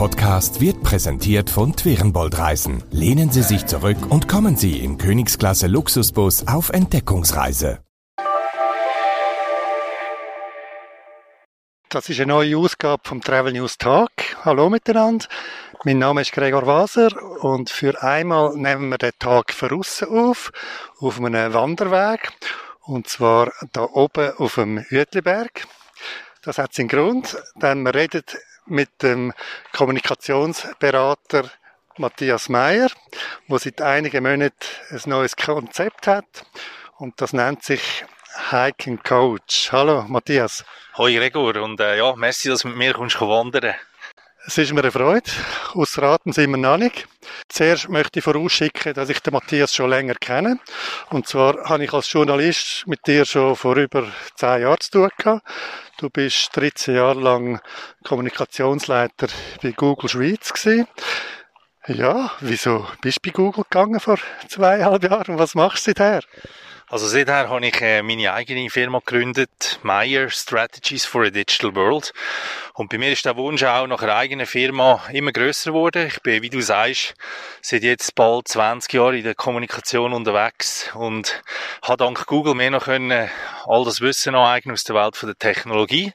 Podcast wird präsentiert von Twerenbold Reisen. Lehnen Sie sich zurück und kommen Sie im Königsklasse Luxusbus auf Entdeckungsreise. Das ist eine neue Ausgabe vom Travel News Tag. Hallo miteinander. Mein Name ist Gregor Waser und für einmal nehmen wir den Tag voraus auf, auf einem Wanderweg. Und zwar da oben auf dem Hütliberg. Das hat seinen Grund, denn wir reden mit dem Kommunikationsberater Matthias Meyer, der seit einigen Monaten ein neues Konzept hat und das nennt sich Hiking Coach. Hallo Matthias. Hoi Gregor und äh, ja, merci, dass du mit mir kommst wandern. Es ist mir eine Freude. Aus Raten sind wir noch nicht. Zuerst möchte ich vorausschicken, dass ich den Matthias schon länger kenne. Und zwar habe ich als Journalist mit dir schon vor über zehn Jahren zu tun gehabt. Du bist 13 Jahre lang Kommunikationsleiter bei Google Schweiz gewesen. Ja, wieso bist du bei Google gegangen vor zweieinhalb Jahren und was machst du seither? Also seither habe ich äh, meine eigene Firma gegründet, Meyer Strategies for a Digital World. Und bei mir ist der Wunsch auch nach einer eigenen Firma immer größer geworden. Ich bin, wie du sagst, seit jetzt bald 20 Jahren in der Kommunikation unterwegs und habe dank Google mehr noch können all das Wissen aneignen aus der Welt der Technologie.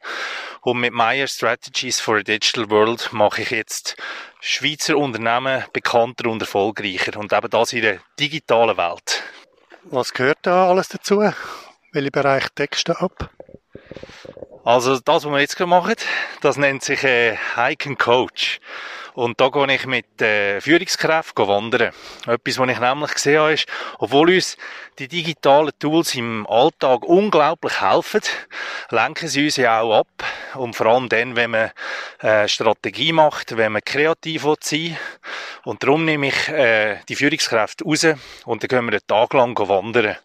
Und mit Meyer Strategies for a Digital World mache ich jetzt Schweizer Unternehmen bekannter und erfolgreicher und eben das in der digitalen Welt. Was gehört da alles dazu? Welche Bereich deckst du ab? Also das, was wir jetzt machen, das nennt sich äh, Hike and Coach. Und da gehe ich mit äh, Führungskräften wandern. Etwas, was ich nämlich gesehen habe, ist, obwohl uns die digitalen Tools im Alltag unglaublich helfen, lenken sie uns ja auch ab. Und vor allem dann, wenn man äh, Strategie macht, wenn man kreativ sein. Und darum nehme ich äh, die Führungskräfte raus und dann gehen wir einen Tag lang wandern.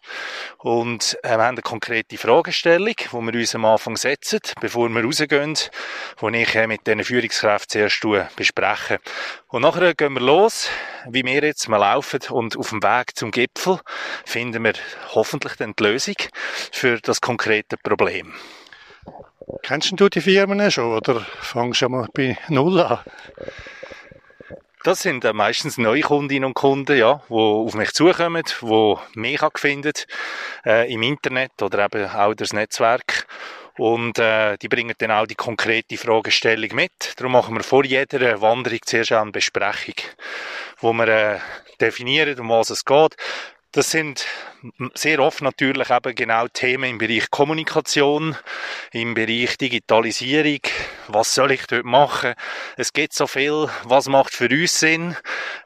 Und äh, wir haben eine konkrete Fragestellung, die wir uns am Anfang setzen, bevor wir rausgehen, die ich äh, mit diesen Führungskräften zuerst bespreche. Und nachher gehen wir los, wie wir jetzt mal laufen und auf dem Weg zum Gipfel finden wir hoffentlich dann die Lösung für das konkrete Problem. Kennst du die Firmen schon oder fangst du mal bei Null an? Das sind äh, meistens neue Kundinnen und Kunden, ja, die auf mich zukommen, die mich finden äh, im Internet oder eben auch das Netzwerk. Und äh, die bringen dann auch die konkrete Fragestellung mit. Darum machen wir vor jeder Wanderung zuerst eine Besprechung, wo wir äh, definieren, um was es geht. Das sind sehr oft natürlich eben genau Themen im Bereich Kommunikation, im Bereich Digitalisierung. Was soll ich dort machen? Es gibt so viel, was macht für uns Sinn?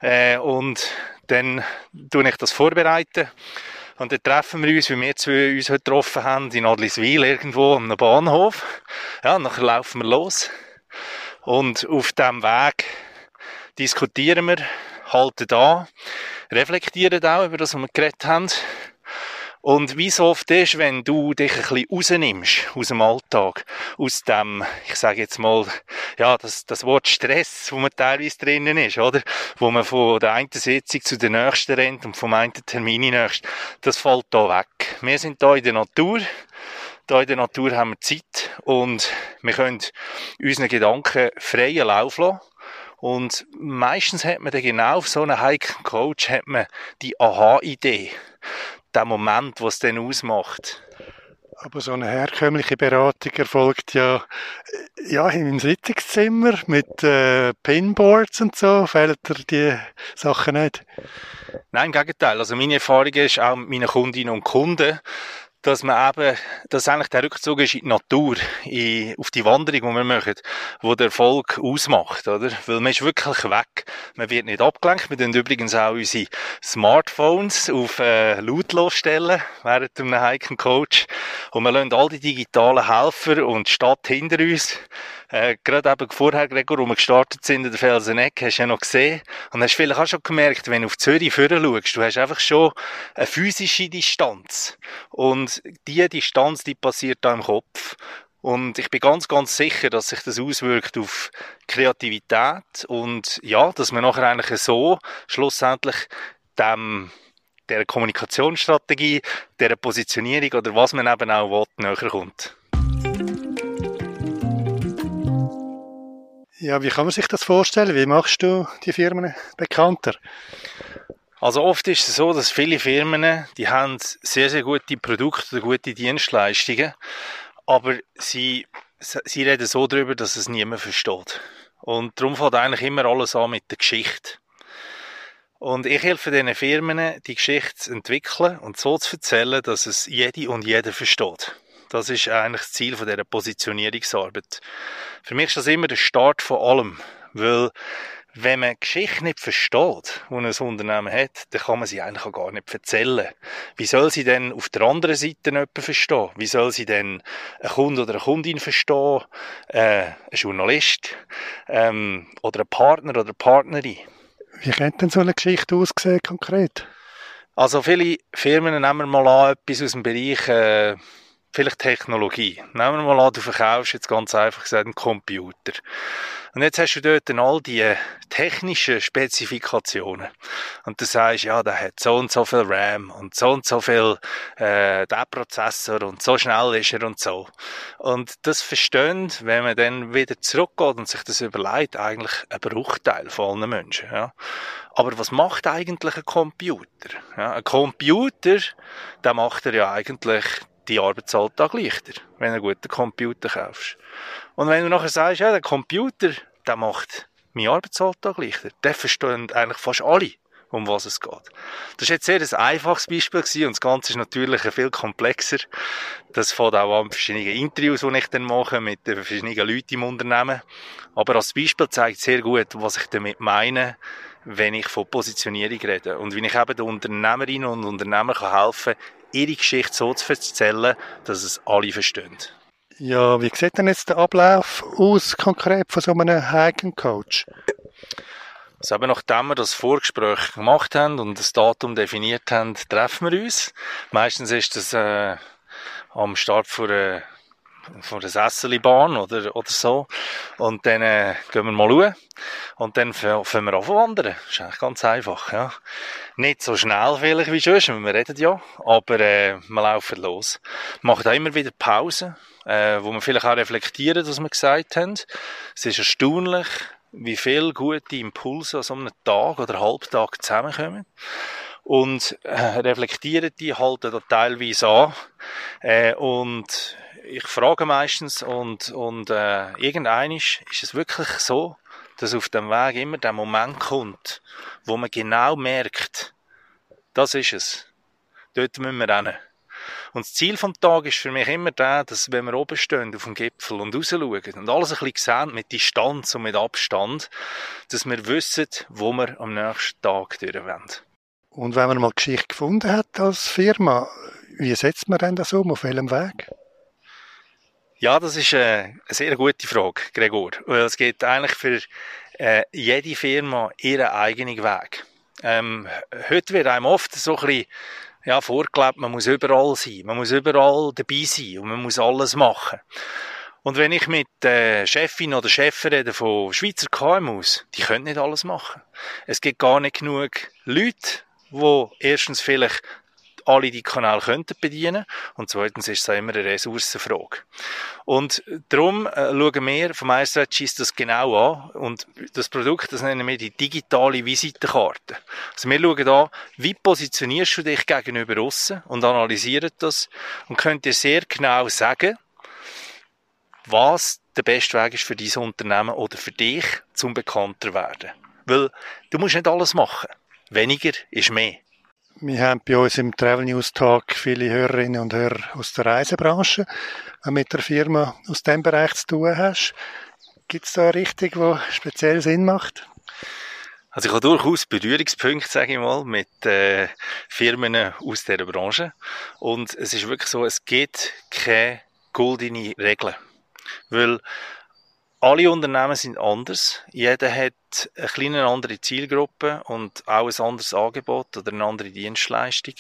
Äh, und dann tue ich das vorbereiten. Und dann treffen wir uns, wie wir zwei uns heute getroffen haben, in Adliswil irgendwo am Bahnhof. Ja, und dann laufen wir los. Und auf diesem Weg diskutieren wir, halten da, reflektieren auch über das, was wir geredet haben. Und wie so oft ist, wenn du dich ein bisschen rausnimmst aus dem Alltag, aus dem, ich sage jetzt mal, ja, das, das Wort Stress, wo man teilweise drinnen ist, oder? Wo man von der einen Sitzung zu der nächsten rennt und vom einen Termin in das fällt da weg. Wir sind da in der Natur, da in der Natur haben wir Zeit und wir können unseren Gedanken freien Lauf lassen. Und meistens hat man dann genau auf so einem Hiking Coach hat man die Aha-Idee der Moment, was es dann ausmacht. Aber so eine herkömmliche Beratung erfolgt ja, ja im Sitzungszimmer mit äh, Pinboards und so. Fehlt dir die Sachen nicht? Nein, im Gegenteil. Also meine Erfahrung ist auch mit meinen Kundinnen und Kunden, dass man eben, dass eigentlich der Rückzug ist in die Natur, in, auf die Wanderung, die wir machen, wo der Erfolg ausmacht, oder? Weil man ist wirklich weg. Man wird nicht abgelenkt. Wir tun übrigens auch unsere Smartphones auf, äh, lautlos stellen, während einem Hiking Coach. Und wir lassen all die digitalen Helfer und die Stadt hinter uns äh, gerade eben vorher, Gregor, wo wir gestartet sind in der Felseneck, hast du ja noch gesehen. Und hast vielleicht auch schon gemerkt, wenn du auf Zürich vorher schaust, du hast einfach schon eine physische Distanz. Und diese Distanz, die passiert da im Kopf. Und ich bin ganz, ganz sicher, dass sich das auswirkt auf Kreativität und ja, dass man nachher eigentlich so schlussendlich dem der Kommunikationsstrategie, der Positionierung oder was man eben auch will, näher kommt. Ja, wie kann man sich das vorstellen? Wie machst du die Firmen bekannter? Also oft ist es so, dass viele Firmen, die haben sehr, sehr gute Produkte oder gute Dienstleistungen, aber sie, sie reden so darüber, dass es niemand versteht. Und darum fängt eigentlich immer alles an mit der Geschichte. Und ich helfe diesen Firmen, die Geschichte zu entwickeln und so zu erzählen, dass es jede und jeder versteht. Das ist eigentlich das Ziel dieser Positionierungsarbeit. Für mich ist das immer der Start von allem, weil wenn man Geschichte nicht versteht, die ein Unternehmen hat, dann kann man sie eigentlich auch gar nicht erzählen. Wie soll sie denn auf der anderen Seite jemanden verstehen? Wie soll sie denn einen Kunde oder eine Kundin verstehen? Äh, ein Journalist? Ähm, oder ein Partner oder eine Partnerin? Wie könnte denn so eine Geschichte aussehen, konkret? Also viele Firmen nehmen mal an, etwas aus dem Bereich äh, vielleicht Technologie. Nehmen wir mal an, du verkaufst jetzt ganz einfach gesagt einen Computer. Und jetzt hast du dort dann all die technischen Spezifikationen. Und du sagst, ja, der hat so und so viel RAM und so und so viel äh, der Prozessor und so schnell ist er und so. Und das verstehen, wenn man dann wieder zurückgeht und sich das überlegt, eigentlich ein Bruchteil von allen Menschen. Ja. Aber was macht eigentlich ein Computer? Ja, ein Computer, der macht er ja eigentlich die Arbeitsalltag leichter, wenn du einen guten Computer kaufst. Und wenn du nachher sagst, ja, der Computer, der macht meinen Arbeitsalltag leichter, der verstehen eigentlich fast alle, um was es geht. Das war jetzt sehr ein einfaches Beispiel gewesen, und das Ganze ist natürlich viel komplexer. Das fängt auch an verschiedenen Interviews, die ich dann mache mit verschiedenen Leuten im Unternehmen. Aber als Beispiel zeigt sehr gut, was ich damit meine, wenn ich von Positionierung rede und wie ich eben den Unternehmerinnen und Unternehmern helfen kann, ihre Geschichte so zu erzählen, dass es alle verstehen. Ja, wie sieht denn jetzt der Ablauf aus, konkret von so einem Hiking-Coach? Also eben nachdem wir das Vorgespräch gemacht haben und das Datum definiert haben, treffen wir uns. Meistens ist das äh, am Start von einer, von einer Sesselbahn oder, oder so. Und dann äh, gehen wir mal schauen. Und dann fangen wir an wandern. Ist eigentlich ganz einfach. Ja. Nicht so schnell vielleicht wie schon, wir reden ja, aber äh, wir laufen los. Machen auch immer wieder Pausen äh, wo wir vielleicht auch reflektieren, was wir gesagt haben. Es ist erstaunlich, wie viele gute Impulse an so einem Tag oder Halbtag zusammenkommen. Und äh, reflektieren die, halten da teilweise an. Äh, und ich frage meistens, und, und äh, irgendeinisch ist es wirklich so, dass auf dem Weg immer der Moment kommt, wo man genau merkt, das ist es. Dort müssen wir rennen. Und das Ziel vom Tag ist für mich immer der, dass wenn wir oben stehen auf dem Gipfel und rausschauen und alles ein bisschen sehen mit Distanz und mit Abstand, dass wir wissen, wo wir am nächsten Tag durch wollen. Und wenn man mal Geschichte gefunden hat als Firma, wie setzt man denn das um? Auf welchem Weg? Ja, das ist äh, eine sehr gute Frage, Gregor. Weil es geht eigentlich für äh, jede Firma ihren eigenen Weg. Ähm, heute wird einem oft so ein bisschen ja, vorgelebt, man muss überall sein, man muss überall dabei sein und man muss alles machen. Und wenn ich mit der Chefin oder Chef rede von Schweizer KMUs, die können nicht alles machen. Es gibt gar nicht genug Leute, die erstens vielleicht alle die Kanäle könnten bedienen und zweitens ist es auch immer eine Ressourcenfrage. Und darum äh, schauen wir vom iStrategist das genau an und das Produkt, das nennen wir die digitale Visitenkarte. Also wir schauen an, wie positionierst du dich gegenüber aussen und analysieren das und könnt dir sehr genau sagen, was der beste Weg ist für dein Unternehmen oder für dich, zum bekannter werden. Weil du musst nicht alles machen. Weniger ist mehr. Wir haben bei uns im Travel News Talk viele Hörerinnen und Hörer aus der Reisebranche. Du mit der Firma aus dem Bereich zu tun hast, gibt es da eine Richtung, die speziell Sinn macht? Also ich habe durchaus Berührungspunkte, sage ich mal, mit äh, Firmen aus dieser Branche. Und es ist wirklich so, es gibt keine goldene Regeln. Weil alle Unternehmen sind anders. Jeder hat eine kleine andere Zielgruppe und auch ein anderes Angebot oder eine andere Dienstleistung.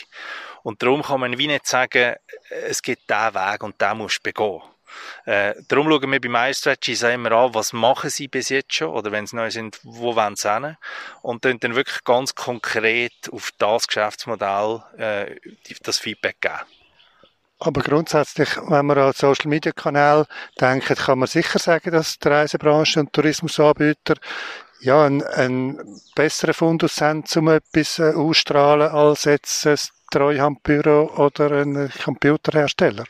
Und darum kann man wie nicht sagen, es gibt diesen Weg und den musst du begehen. Äh, darum schauen wir bei MyStrategies immer an, was machen sie bis jetzt schon oder wenn sie neu sind, wo wollen sie hin und dann, dann wirklich ganz konkret auf das Geschäftsmodell äh, das Feedback geben. Aber grundsätzlich, wenn man an Social Media Kanal denkt, kann man sicher sagen, dass die Reisebranche und Tourismusanbieter ja, einen, einen besseren Fundus haben, um etwas äh, ausstrahlen als jetzt ein Treuhandbüro oder ein Computerhersteller.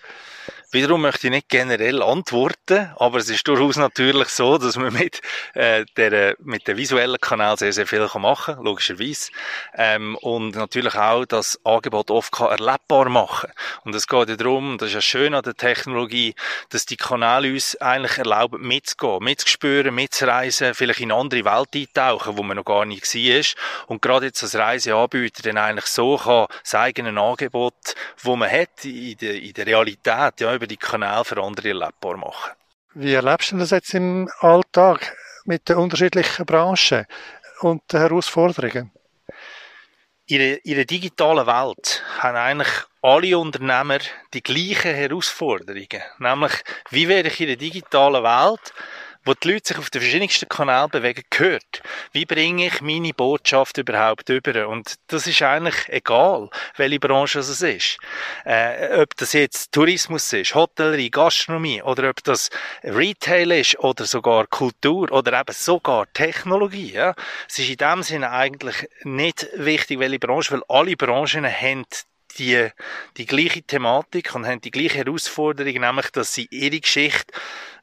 Wiederum möchte ich nicht generell antworten, aber es ist durchaus natürlich so, dass man mit, äh, der, mit dem visuellen Kanal sehr, sehr viel machen kann, logischerweise. Ähm, und natürlich auch das Angebot oft kann erlebbar machen. Und es geht ja darum, das ist ja schön an der Technologie, dass die Kanäle uns eigentlich erlauben, mitzugehen, mitzuspüren, mitzureisen, vielleicht in andere Welt eintauchen, wo man noch gar nicht war. Und gerade jetzt als Reiseanbieter dann eigentlich so kann, das eigene Angebot, wo man hat in der, in der Realität, ja, über die Kanäle für andere erlebbar machen. Wie erlebst du das jetzt im Alltag mit den unterschiedlichen Branchen und den Herausforderungen? In der, in der digitalen Welt haben eigentlich alle Unternehmer die gleichen Herausforderungen. Nämlich, wie werde ich in der digitalen Welt wo die Leute sich auf den verschiedensten Kanälen bewegen, gehört. Wie bringe ich meine Botschaft überhaupt über? Und das ist eigentlich egal, welche Branche es ist. Äh, ob das jetzt Tourismus ist, Hotellerie, Gastronomie, oder ob das Retail ist, oder sogar Kultur, oder eben sogar Technologie. Ja? Es ist in dem Sinne eigentlich nicht wichtig, welche Branche, weil alle Branchen haben die, die gleiche Thematik und haben die gleiche Herausforderung, nämlich, dass sie ihre Geschichte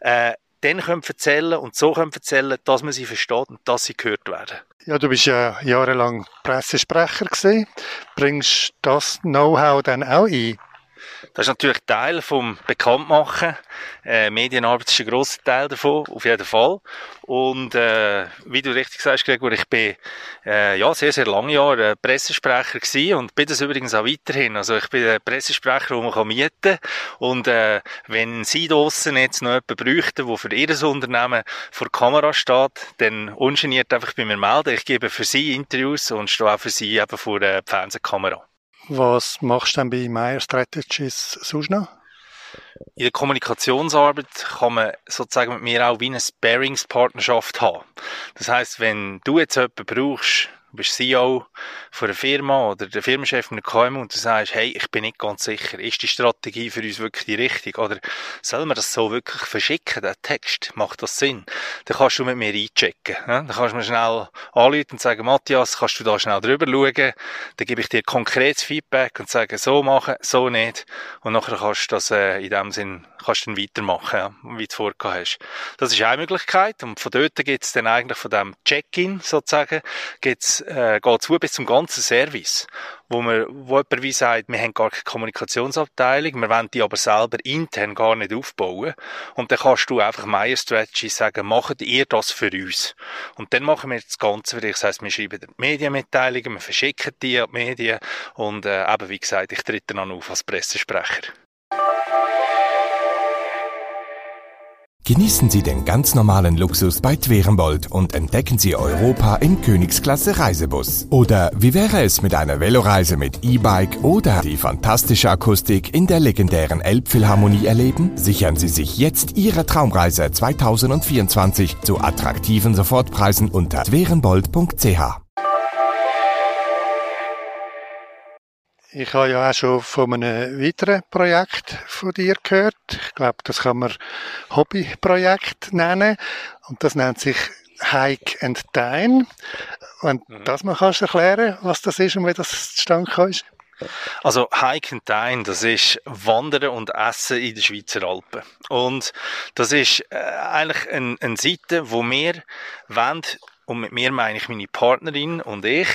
äh, dann können erzählen und so können erzählen, dass man sie versteht und dass sie gehört werden. Ja, du bist ja jahrelang Pressesprecher gewesen. Bringst das Know-how dann auch ein? Das ist natürlich Teil vom Bekanntmachen. Äh, Medienarbeit ist ein grosser Teil davon, auf jeden Fall. Und äh, wie du richtig sagst, Gregor, ich bin äh, ja sehr, sehr lange Jahre Pressesprecher gewesen und bin das übrigens auch weiterhin. Also ich bin ein Pressesprecher, den man kann mieten kann. Und äh, wenn Sie draussen jetzt noch jemanden bräuchten, der für Ihr Unternehmen vor der Kamera steht, dann ungeniert einfach bei mir melden. Ich gebe für Sie Interviews und stehe auch für Sie eben vor der Fernsehkamera. Was machst du denn bei Meyer Strategies sonst noch? In der Kommunikationsarbeit kann man sozusagen mit mir auch wie eine Sparingspartnerschaft haben. Das heißt, wenn du jetzt jemanden brauchst, du bist CEO von einer Firma oder der Firmenchef von einer KMU und du sagst, hey, ich bin nicht ganz sicher, ist die Strategie für uns wirklich die richtige? Oder soll man das so wirklich verschicken, der Text? Macht das Sinn? Dann kannst du mit mir einchecken. Ja? Dann kannst du mir schnell anrufen und sagen, Matthias, kannst du da schnell drüber schauen? Dann gebe ich dir konkretes Feedback und sage, so machen, so nicht. Und nachher kannst du das äh, in dem Sinn kannst du dann weitermachen, ja, wie du vorgehabt hast. Das ist eine Möglichkeit und von dort gibt es dann eigentlich von dem Check-in sozusagen, geht's, äh, geht's zu bis zum ganzen Service, wo man, wo jemand wie sagt, wir haben gar keine Kommunikationsabteilung, wir wollen die aber selber intern gar nicht aufbauen und dann kannst du einfach Meyer Strategy sagen, macht ihr das für uns? Und dann machen wir das Ganze für dich, das heisst, wir schreiben die Medienmitteilungen, wir verschicken die an die Medien und äh, eben, wie gesagt, ich trete dann auf als Pressesprecher. Genießen Sie den ganz normalen Luxus bei Twerenbold und entdecken Sie Europa in Königsklasse Reisebus. Oder wie wäre es mit einer Veloreise mit E-Bike oder die fantastische Akustik in der legendären Elbphilharmonie erleben? Sichern Sie sich jetzt Ihre Traumreise 2024 zu attraktiven Sofortpreisen unter twerenbold.ch. Ich habe ja auch schon von einem weiteren Projekt von dir gehört. Ich glaube, das kann man Hobbyprojekt nennen. Und das nennt sich Hike and Dine. Und mhm. das mal kannst du erklären, was das ist und wie das zustande ist? Also Hike and Dine, das ist Wandern und Essen in den Schweizer Alpen. Und das ist äh, eigentlich eine, eine Seite, wo wir wollen, und mit mir meine ich meine Partnerin und ich,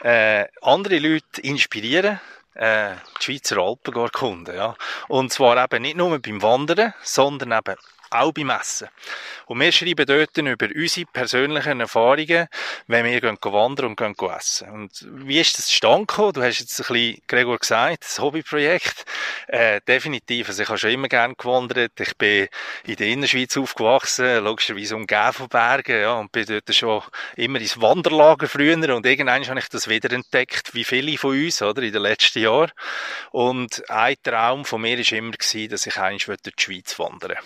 äh, andere Leute inspirieren, äh, die Schweizer Alpen erkunden. Ja. Und zwar eben nicht nur beim Wandern, sondern eben auch beim Essen. Und wir schreiben dort über unsere persönlichen Erfahrungen, wenn wir gehen wandern und gehen essen. Und wie ist das zustande gekommen? Du hast jetzt ein bisschen, Gregor, gesagt, das Hobbyprojekt. Äh, definitiv. Also ich habe schon immer gerne gewandert. Ich bin in der Innerschweiz aufgewachsen, logischerweise umgeben von Bergen, ja, und bin dort schon immer ins Wanderlager früher. Und irgendwann habe ich das wiederentdeckt, wie viele von uns, oder, in den letzten Jahren. Und ein Traum von mir war immer, dass ich eigentlich durch die Schweiz wandern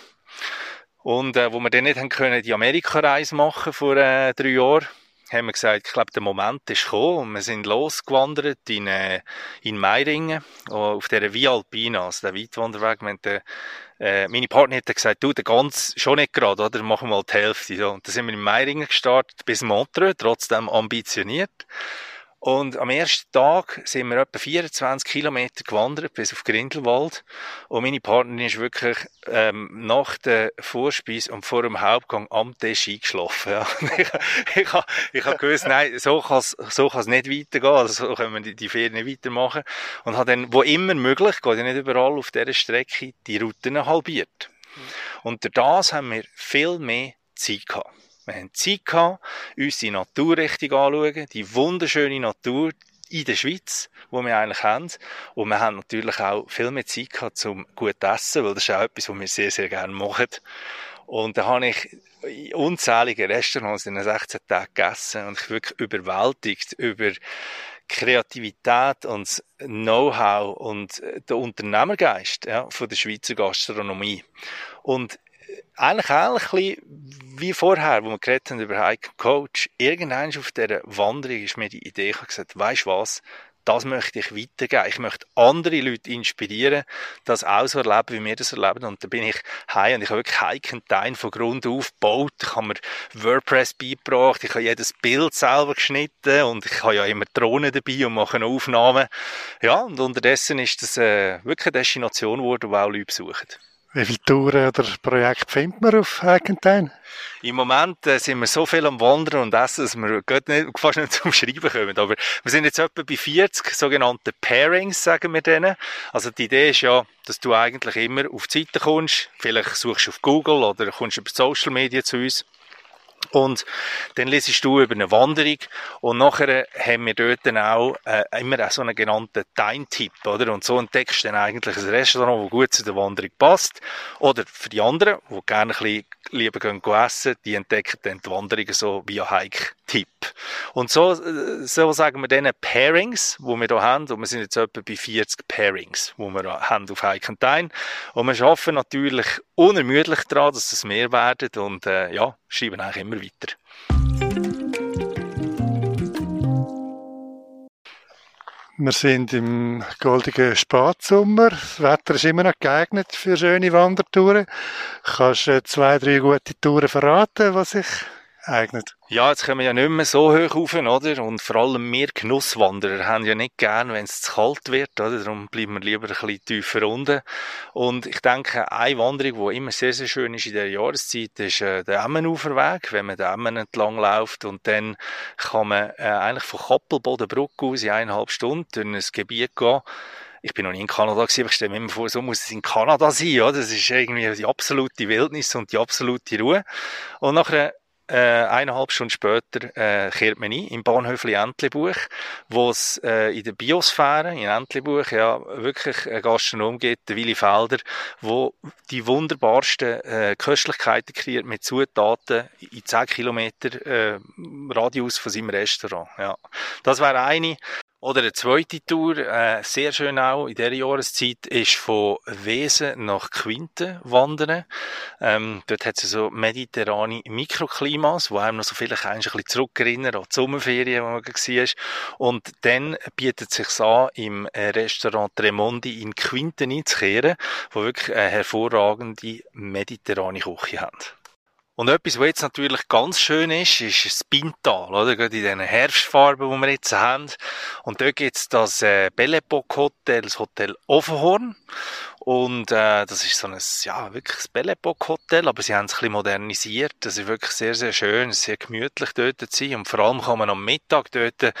und äh, wo wir dann nicht haben können, die Amerika-Reise machen vor äh, drei Jahren, haben wir gesagt, ich glaube, der Moment ist gekommen und wir sind losgewandert in, äh, in Meiringen auf der Via Alpina, also der Weitwanderweg. Wir den, äh, meine Partnerin hat gesagt, du, der ganz schon nicht gerade, oder? Machen wir mal die Hälfte. So. Und dann sind wir in Meiringen gestartet bis Montreux, trotzdem ambitioniert. Und am ersten Tag sind wir etwa 24 Kilometer gewandert bis auf Grindelwald. Und meine Partnerin ist wirklich ähm, nach der Vorspeise und vor dem Hauptgang am Tisch eingeschlafen. Ja. ich ich, ich, ich habe gewusst, nein, so kann es so kann's nicht weitergehen. Also so können wir die, die Ferien nicht weitermachen. Und habe dann, wo immer möglich, geht ja nicht überall auf dieser Strecke, die Routen halbiert. Und durch das haben wir viel mehr Zeit gehabt. Wir haben Zeit gehabt, uns die Natur richtig anzuschauen, die wunderschöne Natur in der Schweiz, wo wir eigentlich haben. Und wir haben natürlich auch viel mehr Zeit gehabt zum gut essen, weil das ist auch etwas, was wir sehr, sehr gerne machen. Und da habe ich unzählige Restaurants in den 16 Tagen gegessen und ich wirklich überwältigt über Kreativität und Know-how und der Unternehmergeist ja, von der Schweizer Gastronomie. Und eigentlich auch wie vorher, wo wir geredet haben über Hike Coach. Irgendwann auf dieser Wanderung ist mir die Idee gesagt, weisst was? Das möchte ich weitergeben. Ich möchte andere Leute inspirieren, das auch so erleben, wie wir das erleben. Und da bin ich heim und ich habe wirklich Hike and Dine von Grund auf gebaut. Ich habe mir WordPress beigebracht. Ich habe jedes Bild selber geschnitten und ich habe ja immer Drohnen dabei und mache Aufnahmen. Ja, und unterdessen ist das äh, wirklich eine Destination geworden, wo auch Leute besuchen. Wie viele Touren oder Projekte findet man auf Hagentein? Im Moment äh, sind wir so viel am Wandern und Essen, dass wir nicht, fast nicht zum Schreiben kommen. Aber wir sind jetzt etwa bei 40 sogenannten Pairings, sagen wir denen. Also die Idee ist ja, dass du eigentlich immer auf die Seite kommst. Vielleicht suchst du auf Google oder kommst über Social Media zu uns. Und dann lesest du über eine Wanderung und nachher haben wir dort dann auch äh, immer so einen genannten Time-Tipp, oder? Und so entdeckst du dann eigentlich ein Restaurant, das gut zu der Wanderung passt. Oder für die anderen, die gerne ein bisschen lieber gehen essen, die entdecken dann die Wanderungen so via Hike-Tipp. Und so, äh, so sagen wir dann Pairings, wo wir hier haben, und wir sind jetzt etwa bei 40 Pairings, wo wir haben auf Dine. Und wir arbeiten natürlich unermüdlich daran, dass es mehr werden und äh, ja, schreiben eigentlich immer weiter. Wir sind im goldigen Spatsommer. Das Wetter ist immer noch geeignet für schöne Wandertouren. Kannst du zwei, drei gute Touren verraten, was sich eignet? Ja, jetzt kommen wir ja nicht mehr so hoch rauf, oder? Und vor allem wir Genusswanderer haben ja nicht gern, wenn es zu kalt wird, oder? Darum bleiben wir lieber ein bisschen tiefer unten. Und ich denke, eine Wanderung, die immer sehr, sehr schön ist in der Jahreszeit, ist äh, der Emmenuferweg, wenn man den Emmen entlang läuft und dann kann man äh, eigentlich von Koppelbodenbrück aus in eineinhalb Stunden durch ein Gebiet gehen, ich bin noch nie in Kanada gewesen, aber ich stelle mir immer vor, so muss es in Kanada sein, oder? Das ist irgendwie die absolute Wildnis und die absolute Ruhe. Und nachher äh, eineinhalb Stunden später äh, kehrt man ein im Bahnhöfli Entlebuch, wo es äh, in der Biosphäre in Entlebuch ja wirklich einen Gastronom gibt, der Willi Felder, wo die wunderbarsten äh, Köstlichkeiten kreiert mit Zutaten in 10 Kilometer äh, Radius von seinem Restaurant. Ja. Das wäre eine. Oder eine zweite Tour, äh, sehr schön auch in dieser Jahreszeit, ist von Wesen nach Quinte wandern. Ähm, dort hat es so mediterrane Mikroklimas, wo einem noch so vielleicht ein bisschen zurückerinnern an die Sommerferien, wo man war. Und dann bietet es sich an, im äh, Restaurant Tremondi in Quinte einzukehren, wo wirklich eine hervorragende mediterrane Küche haben. Und etwas, was jetzt natürlich ganz schön ist, ist das Pintal, oder? Gerade in diesen Herbstfarben, die wir jetzt haben. Und dort gibt's das äh, Belle Epoque Hotel, das Hotel Offenhorn. Und äh, das ist so ein, ja, wirklich ein Belle Hotel, aber sie haben es ein bisschen modernisiert. Das ist wirklich sehr, sehr schön, sehr gemütlich dort zu sein. Und vor allem kann man am Mittag dort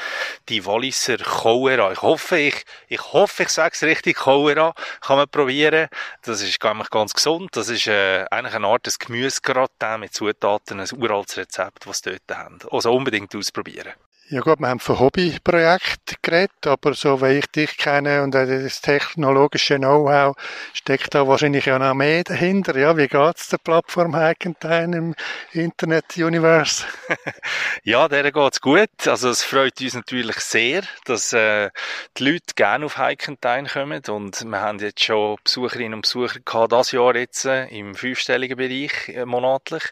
die Walliser Chauera, ich hoffe, ich, ich hoffe, ich sage es richtig, Chauera, kann man probieren. Das ist ganz, ganz gesund. Das ist äh, eigentlich eine Art Gemüsegratin mit Zutaten, ein uraltes Rezept, was sie dort haben. Also unbedingt ausprobieren. Ja gut, wir haben von Hobbyprojekten geredet, aber so wie ich dich kenne und das technologische Know-how steckt da wahrscheinlich ja noch mehr dahinter. Ja, wie geht's der Plattform Hackenstein im Internet-Universe? ja, der geht's gut. Also es freut uns natürlich sehr, dass äh, die Leute gerne auf Hackenstein kommen und wir haben jetzt schon Besucherinnen und Besucher gehabt, das Jahr jetzt äh, im fünfstelligen Bereich äh, monatlich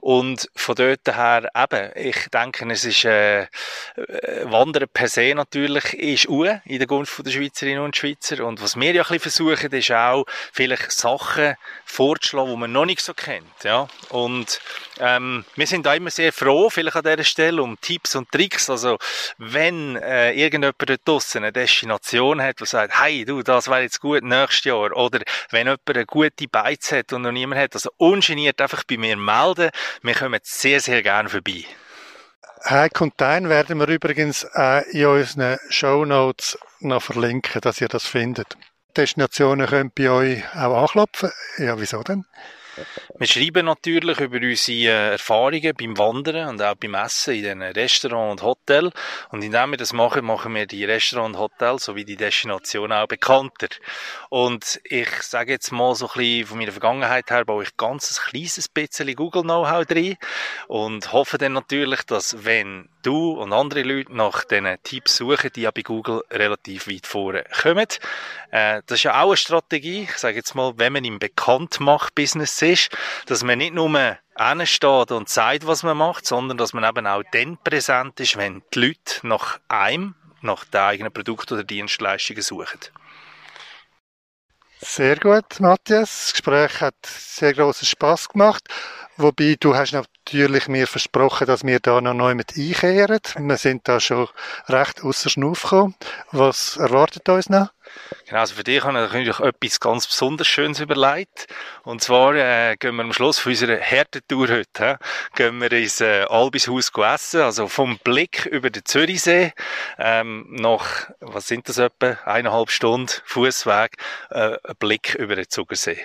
und von dort her eben, ich denke, es ist äh, Wandern per se natürlich ist U in der Gunst der Schweizerinnen und Schweizer. Und was wir ja ein bisschen versuchen, ist auch vielleicht Sachen vorzuschlagen, die man noch nicht so kennt. Ja? Und ähm, wir sind da immer sehr froh, vielleicht an dieser Stelle, um Tipps und Tricks. Also, wenn äh, irgendjemand dort draussen eine Destination hat, der sagt, hey, du, das wäre jetzt gut nächstes Jahr. Oder wenn jemand eine gute Beiz hat und noch niemand hat, also ungeniert einfach bei mir melden. Wir kommen sehr, sehr gerne vorbei. Heik und Dein werden wir übrigens auch in unseren Show Notes noch verlinken, dass ihr das findet. Destinationen könnt bei euch auch anklopfen. Ja, wieso denn? Wir schreiben natürlich über unsere Erfahrungen beim Wandern und auch beim Essen in den Restaurants und Hotels. Und indem wir das machen, machen wir die Restaurants und Hotels sowie die Destination auch bekannter. Und ich sage jetzt mal so ein bisschen von meiner Vergangenheit her, baue ich ganz ein kleines bisschen Google-Know-how drin und hoffe dann natürlich, dass wenn du und andere Leute nach diesen Tipps suchen, die ja bei Google relativ weit vorne kommen. Äh, das ist ja auch eine Strategie, ich sage jetzt mal, wenn man im Bekanntmach-Business ist, dass man nicht nur steht und sagt, was man macht, sondern dass man eben auch dann präsent ist, wenn die Leute nach einem, nach den eigenen Produkt oder Dienstleistungen suchen. Sehr gut, Matthias. Das Gespräch hat sehr großen Spaß gemacht. Wobei, du hast natürlich mir versprochen, dass wir da noch neu mit einkehren. Wir sind da schon recht ausser Schnuff gekommen. Was erwartet uns noch? Genau, also für dich habe ich natürlich etwas ganz besonders Schönes überlegt. Und zwar äh, gehen wir am Schluss von unserer Härtetour heute, äh, gehen wir ins äh, Albishaus essen, also vom Blick über den Zürichsee ähm, nach, was sind das etwa, eineinhalb Stunden Fußweg, äh, Blick über den Zugersee.